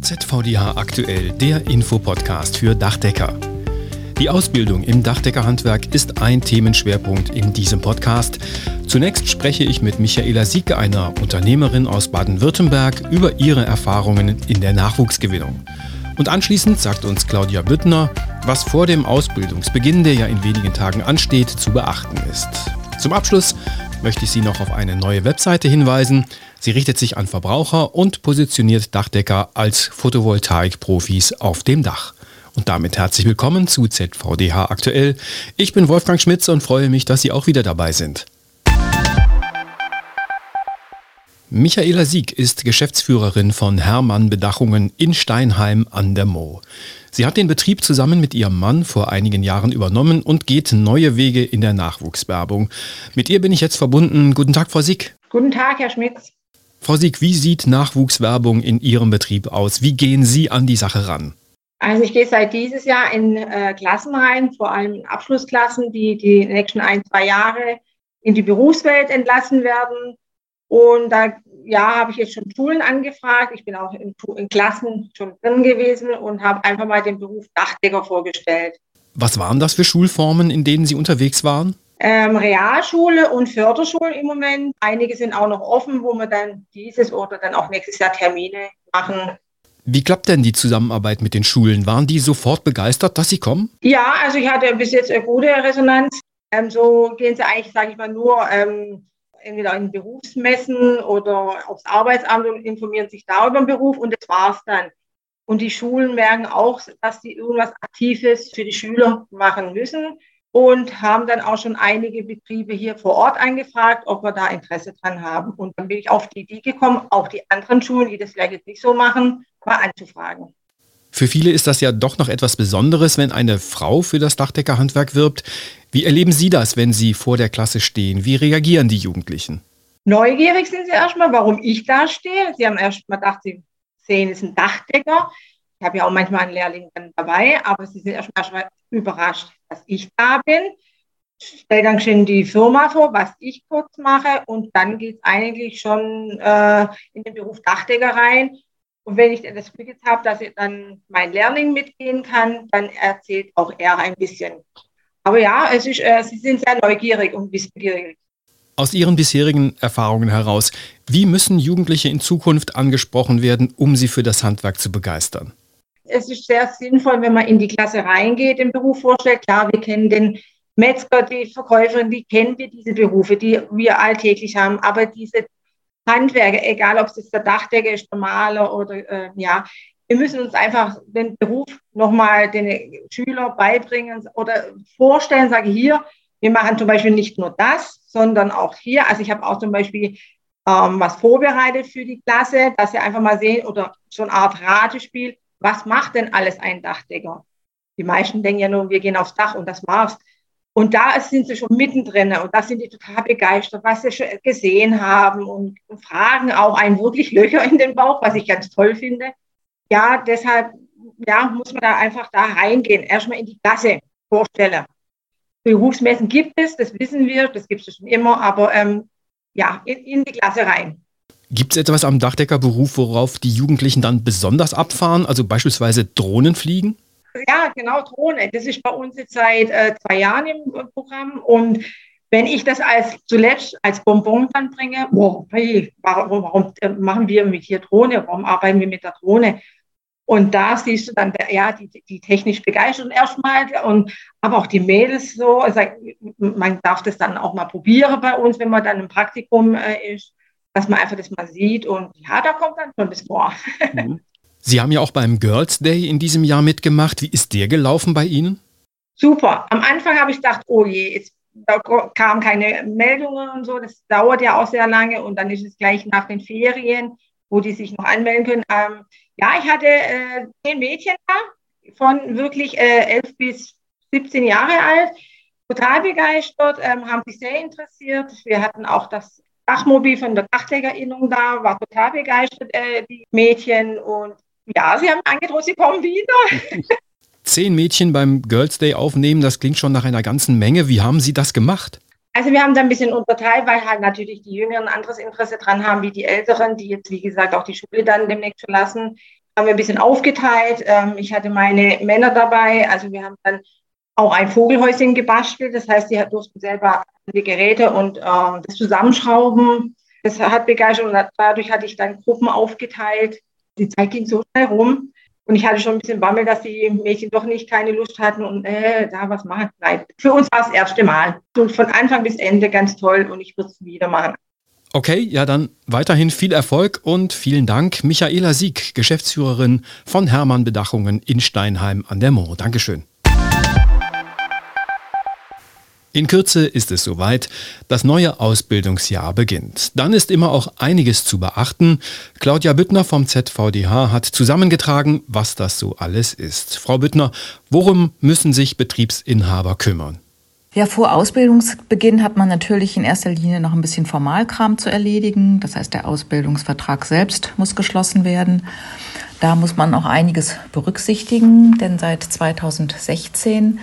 ZVDH aktuell, der Infopodcast für Dachdecker. Die Ausbildung im Dachdeckerhandwerk ist ein Themenschwerpunkt in diesem Podcast. Zunächst spreche ich mit Michaela Sieke, einer Unternehmerin aus Baden-Württemberg, über ihre Erfahrungen in der Nachwuchsgewinnung. Und anschließend sagt uns Claudia Büttner, was vor dem Ausbildungsbeginn, der ja in wenigen Tagen ansteht, zu beachten ist. Zum Abschluss möchte ich Sie noch auf eine neue Webseite hinweisen. Sie richtet sich an Verbraucher und positioniert Dachdecker als Photovoltaik-Profis auf dem Dach. Und damit herzlich willkommen zu ZVDH aktuell. Ich bin Wolfgang Schmitz und freue mich, dass Sie auch wieder dabei sind. Michaela Sieg ist Geschäftsführerin von Hermann Bedachungen in Steinheim an der Moh. Sie hat den Betrieb zusammen mit ihrem Mann vor einigen Jahren übernommen und geht neue Wege in der Nachwuchswerbung. Mit ihr bin ich jetzt verbunden. Guten Tag, Frau Sieg. Guten Tag, Herr Schmitz. Frau Sieg, wie sieht Nachwuchswerbung in Ihrem Betrieb aus? Wie gehen Sie an die Sache ran? Also ich gehe seit dieses Jahr in äh, Klassen rein, vor allem in Abschlussklassen, die die nächsten ein, zwei Jahre in die Berufswelt entlassen werden. Und da ja, habe ich jetzt schon Schulen angefragt. Ich bin auch in, in Klassen schon drin gewesen und habe einfach mal den Beruf Dachdecker vorgestellt. Was waren das für Schulformen, in denen Sie unterwegs waren? Ähm, Realschule und Förderschule im Moment. Einige sind auch noch offen, wo wir dann dieses oder dann auch nächstes Jahr Termine machen. Wie klappt denn die Zusammenarbeit mit den Schulen? Waren die sofort begeistert, dass sie kommen? Ja, also ich hatte bis jetzt eine gute Resonanz. Ähm, so gehen sie eigentlich, sage ich mal, nur ähm, entweder in Berufsmessen oder aufs Arbeitsamt und informieren sich da über den Beruf und das war's dann. Und die Schulen merken auch, dass sie irgendwas Aktives für die Schüler machen müssen und haben dann auch schon einige Betriebe hier vor Ort angefragt, ob wir da Interesse dran haben. Und dann bin ich auf die Idee gekommen, auch die anderen Schulen, die das vielleicht jetzt nicht so machen, mal anzufragen. Für viele ist das ja doch noch etwas Besonderes, wenn eine Frau für das Dachdeckerhandwerk wirbt. Wie erleben Sie das, wenn Sie vor der Klasse stehen? Wie reagieren die Jugendlichen? Neugierig sind sie erstmal, warum ich da stehe. Sie haben erstmal gedacht, sie sehen, es ist ein Dachdecker. Ich habe ja auch manchmal einen Lehrling dann dabei, aber sie sind erstmal überrascht, dass ich da bin. Stelle dann schon die Firma vor, was ich kurz mache und dann geht es eigentlich schon äh, in den Beruf Dachdecker rein. Und wenn ich das Glück jetzt habe, dass ich dann mein Lehrling mitgehen kann, dann erzählt auch er ein bisschen. Aber ja, es ist, äh, sie sind sehr neugierig und wissbegierig. Aus Ihren bisherigen Erfahrungen heraus, wie müssen Jugendliche in Zukunft angesprochen werden, um sie für das Handwerk zu begeistern? Es ist sehr sinnvoll, wenn man in die Klasse reingeht, den Beruf vorstellt. Klar, wir kennen den Metzger, die Verkäuferin, die kennen wir diese Berufe, die wir alltäglich haben. Aber diese Handwerker, egal ob es jetzt der Dachdecker ist, der Maler oder äh, ja, wir müssen uns einfach den Beruf nochmal den Schüler beibringen oder vorstellen, sage hier, wir machen zum Beispiel nicht nur das, sondern auch hier. Also ich habe auch zum Beispiel ähm, was vorbereitet für die Klasse, dass sie einfach mal sehen oder so eine Art Ratespiel was macht denn alles ein Dachdecker? Die meisten denken ja nur, wir gehen aufs Dach und das war's. Und da sind sie schon mittendrin und da sind die total begeistert, was sie schon gesehen haben und fragen auch einen wirklich Löcher in den Bauch, was ich ganz toll finde. Ja, deshalb ja, muss man da einfach da reingehen, erstmal in die Klasse vorstellen. Berufsmessen gibt es, das wissen wir, das gibt es schon immer, aber ähm, ja, in, in die Klasse rein. Gibt es etwas am Dachdeckerberuf, worauf die Jugendlichen dann besonders abfahren, also beispielsweise Drohnen fliegen? Ja, genau, Drohne. Das ist bei uns jetzt seit äh, zwei Jahren im Programm. Und wenn ich das als zuletzt als Bonbon dann bringe, wow, hey, warum, warum äh, machen wir mit hier Drohne? Warum arbeiten wir mit der Drohne? Und da siehst du dann, ja, die, die technisch begeistert erstmal und aber auch die Mädels so. Also man darf das dann auch mal probieren bei uns, wenn man dann im Praktikum äh, ist dass man einfach das mal sieht und ja, da kommt dann schon das vor. Mhm. Sie haben ja auch beim Girls Day in diesem Jahr mitgemacht. Wie ist der gelaufen bei Ihnen? Super. Am Anfang habe ich gedacht, oh je, jetzt da kamen keine Meldungen und so. Das dauert ja auch sehr lange und dann ist es gleich nach den Ferien, wo die sich noch anmelden können. Ähm, ja, ich hatte äh, zehn Mädchen da, von wirklich äh, elf bis 17 Jahre alt, total begeistert, ähm, haben sich sehr interessiert. Wir hatten auch das Dachmobil von der Dachdeckerinnung da, war total begeistert, äh, die Mädchen. Und ja, sie haben angedroht, sie kommen wieder. Zehn Mädchen beim Girls Day aufnehmen, das klingt schon nach einer ganzen Menge. Wie haben Sie das gemacht? Also wir haben da ein bisschen unterteilt, weil halt natürlich die Jüngeren anderes Interesse dran haben wie die Älteren, die jetzt, wie gesagt, auch die Schule dann demnächst verlassen. haben wir ein bisschen aufgeteilt. Ähm, ich hatte meine Männer dabei, also wir haben dann auch ein Vogelhäuschen gebastelt. Das heißt, die durften selber die Geräte und ähm, das zusammenschrauben. Das hat begeistert und dadurch hatte ich dann Gruppen aufgeteilt. Die Zeit ging so schnell rum. Und ich hatte schon ein bisschen Bammel, dass die Mädchen doch nicht keine Lust hatten und äh, da was machen. Nein, für uns war es das erste Mal. Und von Anfang bis Ende ganz toll und ich würde es wieder machen. Okay, ja dann weiterhin viel Erfolg und vielen Dank. Michaela Sieg, Geschäftsführerin von Hermann Bedachungen in Steinheim an der Moor. Dankeschön. In Kürze ist es soweit, das neue Ausbildungsjahr beginnt. Dann ist immer auch einiges zu beachten. Claudia Büttner vom ZVDH hat zusammengetragen, was das so alles ist. Frau Büttner, worum müssen sich Betriebsinhaber kümmern? Ja, vor Ausbildungsbeginn hat man natürlich in erster Linie noch ein bisschen Formalkram zu erledigen. Das heißt, der Ausbildungsvertrag selbst muss geschlossen werden. Da muss man auch einiges berücksichtigen, denn seit 2016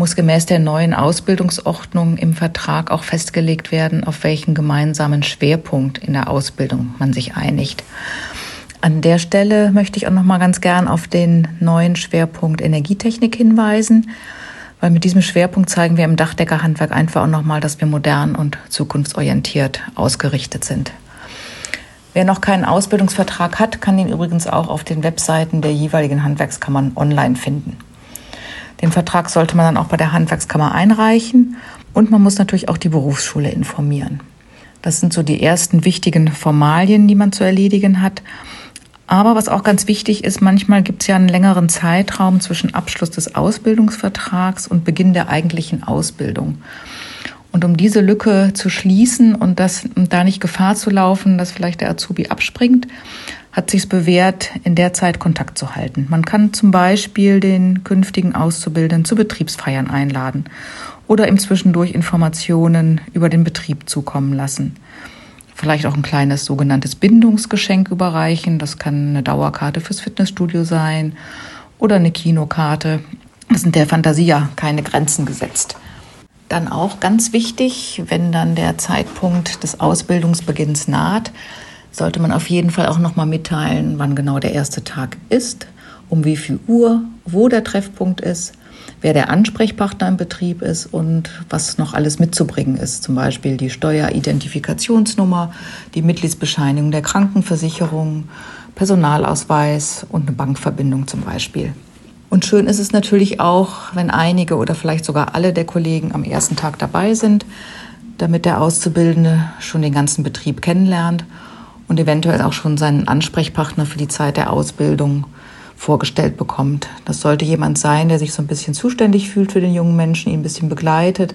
muss gemäß der neuen Ausbildungsordnung im Vertrag auch festgelegt werden, auf welchen gemeinsamen Schwerpunkt in der Ausbildung man sich einigt. An der Stelle möchte ich auch noch mal ganz gern auf den neuen Schwerpunkt Energietechnik hinweisen, weil mit diesem Schwerpunkt zeigen wir im Dachdeckerhandwerk einfach auch noch mal, dass wir modern und zukunftsorientiert ausgerichtet sind. Wer noch keinen Ausbildungsvertrag hat, kann ihn übrigens auch auf den Webseiten der jeweiligen Handwerkskammern online finden. Den Vertrag sollte man dann auch bei der Handwerkskammer einreichen und man muss natürlich auch die Berufsschule informieren. Das sind so die ersten wichtigen Formalien, die man zu erledigen hat. Aber was auch ganz wichtig ist, manchmal gibt es ja einen längeren Zeitraum zwischen Abschluss des Ausbildungsvertrags und Beginn der eigentlichen Ausbildung. Und um diese Lücke zu schließen und das um da nicht Gefahr zu laufen, dass vielleicht der Azubi abspringt, hat sich bewährt, in der Zeit Kontakt zu halten. Man kann zum Beispiel den künftigen Auszubildenden zu Betriebsfeiern einladen oder ihm zwischendurch Informationen über den Betrieb zukommen lassen. Vielleicht auch ein kleines sogenanntes Bindungsgeschenk überreichen. Das kann eine Dauerkarte fürs Fitnessstudio sein oder eine Kinokarte. Das sind der Fantasie ja keine Grenzen gesetzt. Dann auch ganz wichtig, wenn dann der Zeitpunkt des Ausbildungsbeginns naht, sollte man auf jeden Fall auch nochmal mitteilen, wann genau der erste Tag ist, um wie viel Uhr, wo der Treffpunkt ist, wer der Ansprechpartner im Betrieb ist und was noch alles mitzubringen ist. Zum Beispiel die Steueridentifikationsnummer, die Mitgliedsbescheinigung der Krankenversicherung, Personalausweis und eine Bankverbindung zum Beispiel. Und schön ist es natürlich auch, wenn einige oder vielleicht sogar alle der Kollegen am ersten Tag dabei sind, damit der Auszubildende schon den ganzen Betrieb kennenlernt und eventuell auch schon seinen Ansprechpartner für die Zeit der Ausbildung vorgestellt bekommt. Das sollte jemand sein, der sich so ein bisschen zuständig fühlt für den jungen Menschen, ihn ein bisschen begleitet,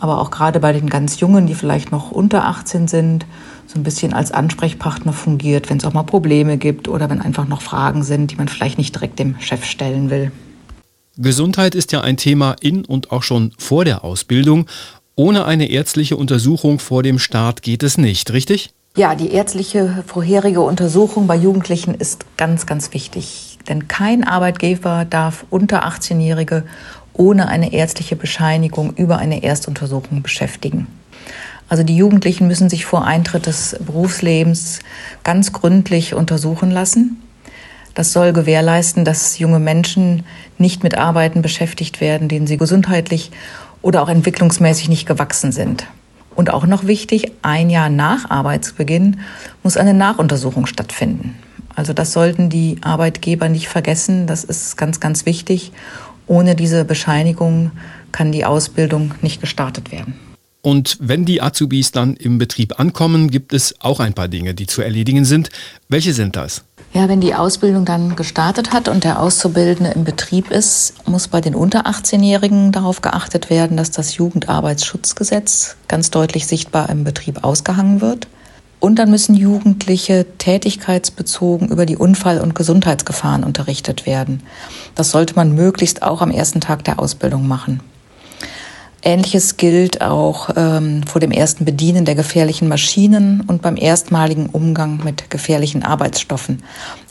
aber auch gerade bei den ganz Jungen, die vielleicht noch unter 18 sind, so ein bisschen als Ansprechpartner fungiert, wenn es auch mal Probleme gibt oder wenn einfach noch Fragen sind, die man vielleicht nicht direkt dem Chef stellen will. Gesundheit ist ja ein Thema in und auch schon vor der Ausbildung. Ohne eine ärztliche Untersuchung vor dem Start geht es nicht, richtig? Ja, die ärztliche vorherige Untersuchung bei Jugendlichen ist ganz, ganz wichtig. Denn kein Arbeitgeber darf unter 18-Jährige ohne eine ärztliche Bescheinigung über eine Erstuntersuchung beschäftigen. Also die Jugendlichen müssen sich vor Eintritt des Berufslebens ganz gründlich untersuchen lassen. Das soll gewährleisten, dass junge Menschen nicht mit Arbeiten beschäftigt werden, denen sie gesundheitlich oder auch entwicklungsmäßig nicht gewachsen sind. Und auch noch wichtig, ein Jahr nach Arbeitsbeginn muss eine Nachuntersuchung stattfinden. Also das sollten die Arbeitgeber nicht vergessen. Das ist ganz, ganz wichtig. Ohne diese Bescheinigung kann die Ausbildung nicht gestartet werden. Und wenn die Azubis dann im Betrieb ankommen, gibt es auch ein paar Dinge, die zu erledigen sind. Welche sind das? Ja, wenn die Ausbildung dann gestartet hat und der Auszubildende im Betrieb ist, muss bei den unter 18-Jährigen darauf geachtet werden, dass das Jugendarbeitsschutzgesetz ganz deutlich sichtbar im Betrieb ausgehangen wird. Und dann müssen Jugendliche tätigkeitsbezogen über die Unfall- und Gesundheitsgefahren unterrichtet werden. Das sollte man möglichst auch am ersten Tag der Ausbildung machen. Ähnliches gilt auch ähm, vor dem ersten Bedienen der gefährlichen Maschinen und beim erstmaligen Umgang mit gefährlichen Arbeitsstoffen.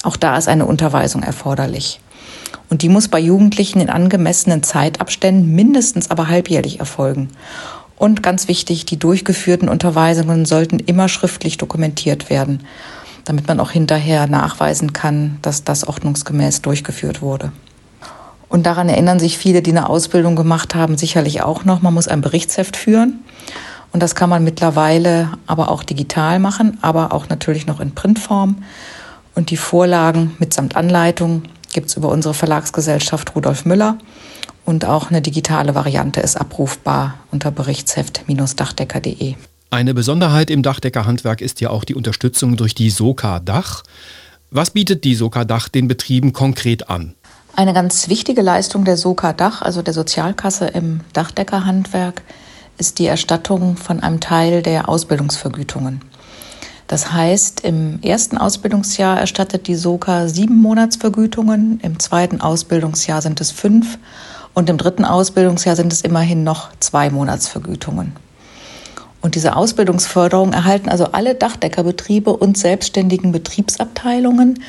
Auch da ist eine Unterweisung erforderlich. Und die muss bei Jugendlichen in angemessenen Zeitabständen mindestens aber halbjährlich erfolgen. Und ganz wichtig, die durchgeführten Unterweisungen sollten immer schriftlich dokumentiert werden. damit man auch hinterher nachweisen kann, dass das ordnungsgemäß durchgeführt wurde. Und daran erinnern sich viele, die eine Ausbildung gemacht haben, sicherlich auch noch. Man muss ein Berichtsheft führen. Und das kann man mittlerweile aber auch digital machen, aber auch natürlich noch in Printform. Und die Vorlagen mitsamt Anleitung gibt es über unsere Verlagsgesellschaft Rudolf Müller. Und auch eine digitale Variante ist abrufbar unter Berichtsheft-dachdecker.de. Eine Besonderheit im Dachdeckerhandwerk ist ja auch die Unterstützung durch die Soka Dach. Was bietet die Soka Dach den Betrieben konkret an? Eine ganz wichtige Leistung der Soka Dach, also der Sozialkasse im Dachdeckerhandwerk, ist die Erstattung von einem Teil der Ausbildungsvergütungen. Das heißt, im ersten Ausbildungsjahr erstattet die Soka sieben Monatsvergütungen, im zweiten Ausbildungsjahr sind es fünf und im dritten Ausbildungsjahr sind es immerhin noch zwei Monatsvergütungen. Und diese Ausbildungsförderung erhalten also alle Dachdeckerbetriebe und selbstständigen Betriebsabteilungen,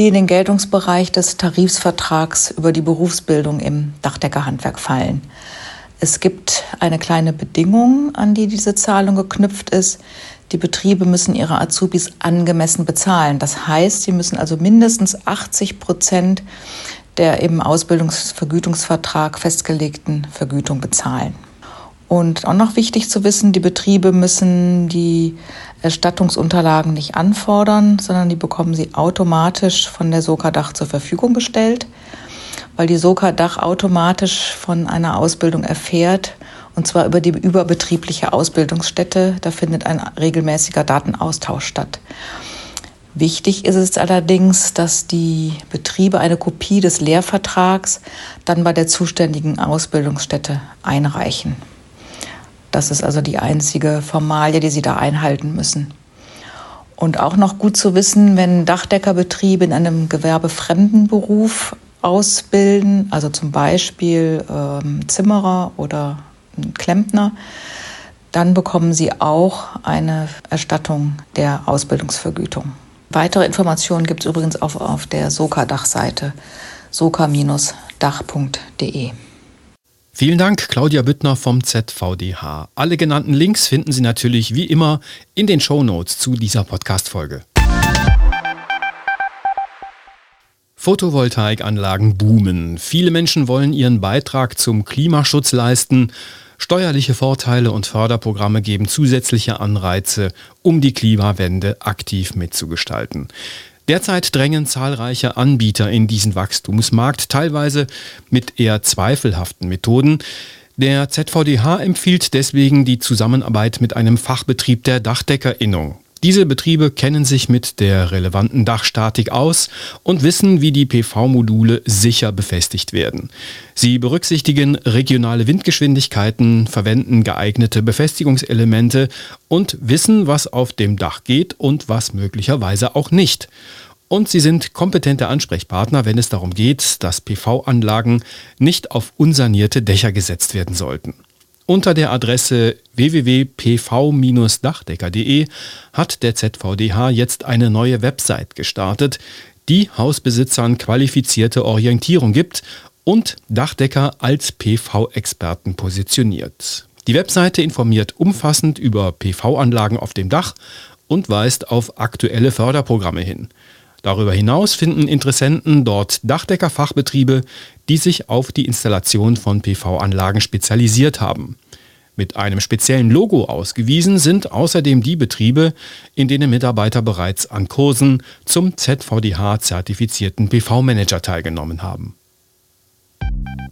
die in den Geltungsbereich des Tarifsvertrags über die Berufsbildung im Dachdeckerhandwerk fallen. Es gibt eine kleine Bedingung, an die diese Zahlung geknüpft ist. Die Betriebe müssen ihre Azubis angemessen bezahlen. Das heißt, sie müssen also mindestens 80 Prozent der im Ausbildungsvergütungsvertrag festgelegten Vergütung bezahlen. Und auch noch wichtig zu wissen, die Betriebe müssen die Erstattungsunterlagen nicht anfordern, sondern die bekommen sie automatisch von der Soka-Dach zur Verfügung gestellt, weil die Soka-Dach automatisch von einer Ausbildung erfährt, und zwar über die überbetriebliche Ausbildungsstätte. Da findet ein regelmäßiger Datenaustausch statt. Wichtig ist es allerdings, dass die Betriebe eine Kopie des Lehrvertrags dann bei der zuständigen Ausbildungsstätte einreichen. Das ist also die einzige Formalie, die Sie da einhalten müssen. Und auch noch gut zu wissen, wenn Dachdeckerbetriebe in einem gewerbefremden Beruf ausbilden, also zum Beispiel ähm, Zimmerer oder Klempner, dann bekommen sie auch eine Erstattung der Ausbildungsvergütung. Weitere Informationen gibt es übrigens auch auf der Soka-Dachseite soka-dach.de. Vielen Dank, Claudia Büttner vom ZVDH. Alle genannten Links finden Sie natürlich wie immer in den Show Notes zu dieser Podcast-Folge. Photovoltaikanlagen boomen. Viele Menschen wollen ihren Beitrag zum Klimaschutz leisten. Steuerliche Vorteile und Förderprogramme geben zusätzliche Anreize, um die Klimawende aktiv mitzugestalten. Derzeit drängen zahlreiche Anbieter in diesen Wachstumsmarkt, teilweise mit eher zweifelhaften Methoden. Der ZVDH empfiehlt deswegen die Zusammenarbeit mit einem Fachbetrieb der Dachdeckerinnung. Diese Betriebe kennen sich mit der relevanten Dachstatik aus und wissen, wie die PV-Module sicher befestigt werden. Sie berücksichtigen regionale Windgeschwindigkeiten, verwenden geeignete Befestigungselemente und wissen, was auf dem Dach geht und was möglicherweise auch nicht. Und sie sind kompetente Ansprechpartner, wenn es darum geht, dass PV-Anlagen nicht auf unsanierte Dächer gesetzt werden sollten. Unter der Adresse www.pv-dachdecker.de hat der ZVDH jetzt eine neue Website gestartet, die Hausbesitzern qualifizierte Orientierung gibt und Dachdecker als PV-Experten positioniert. Die Webseite informiert umfassend über PV-Anlagen auf dem Dach und weist auf aktuelle Förderprogramme hin. Darüber hinaus finden Interessenten dort Dachdeckerfachbetriebe, die sich auf die Installation von PV-Anlagen spezialisiert haben. Mit einem speziellen Logo ausgewiesen sind außerdem die Betriebe, in denen Mitarbeiter bereits an Kursen zum ZVDH-zertifizierten PV-Manager teilgenommen haben.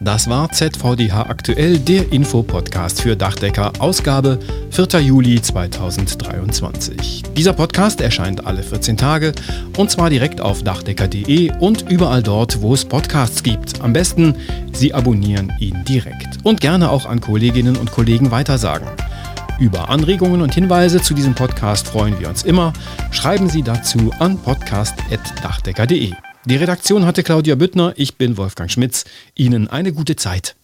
Das war ZVDH aktuell, der Infopodcast für Dachdecker, Ausgabe 4. Juli 2023. Dieser Podcast erscheint alle 14 Tage und zwar direkt auf dachdecker.de und überall dort, wo es Podcasts gibt. Am besten, Sie abonnieren ihn direkt und gerne auch an Kolleginnen und Kollegen weitersagen. Über Anregungen und Hinweise zu diesem Podcast freuen wir uns immer. Schreiben Sie dazu an podcast.dachdecker.de. Die Redaktion hatte Claudia Büttner, ich bin Wolfgang Schmitz. Ihnen eine gute Zeit.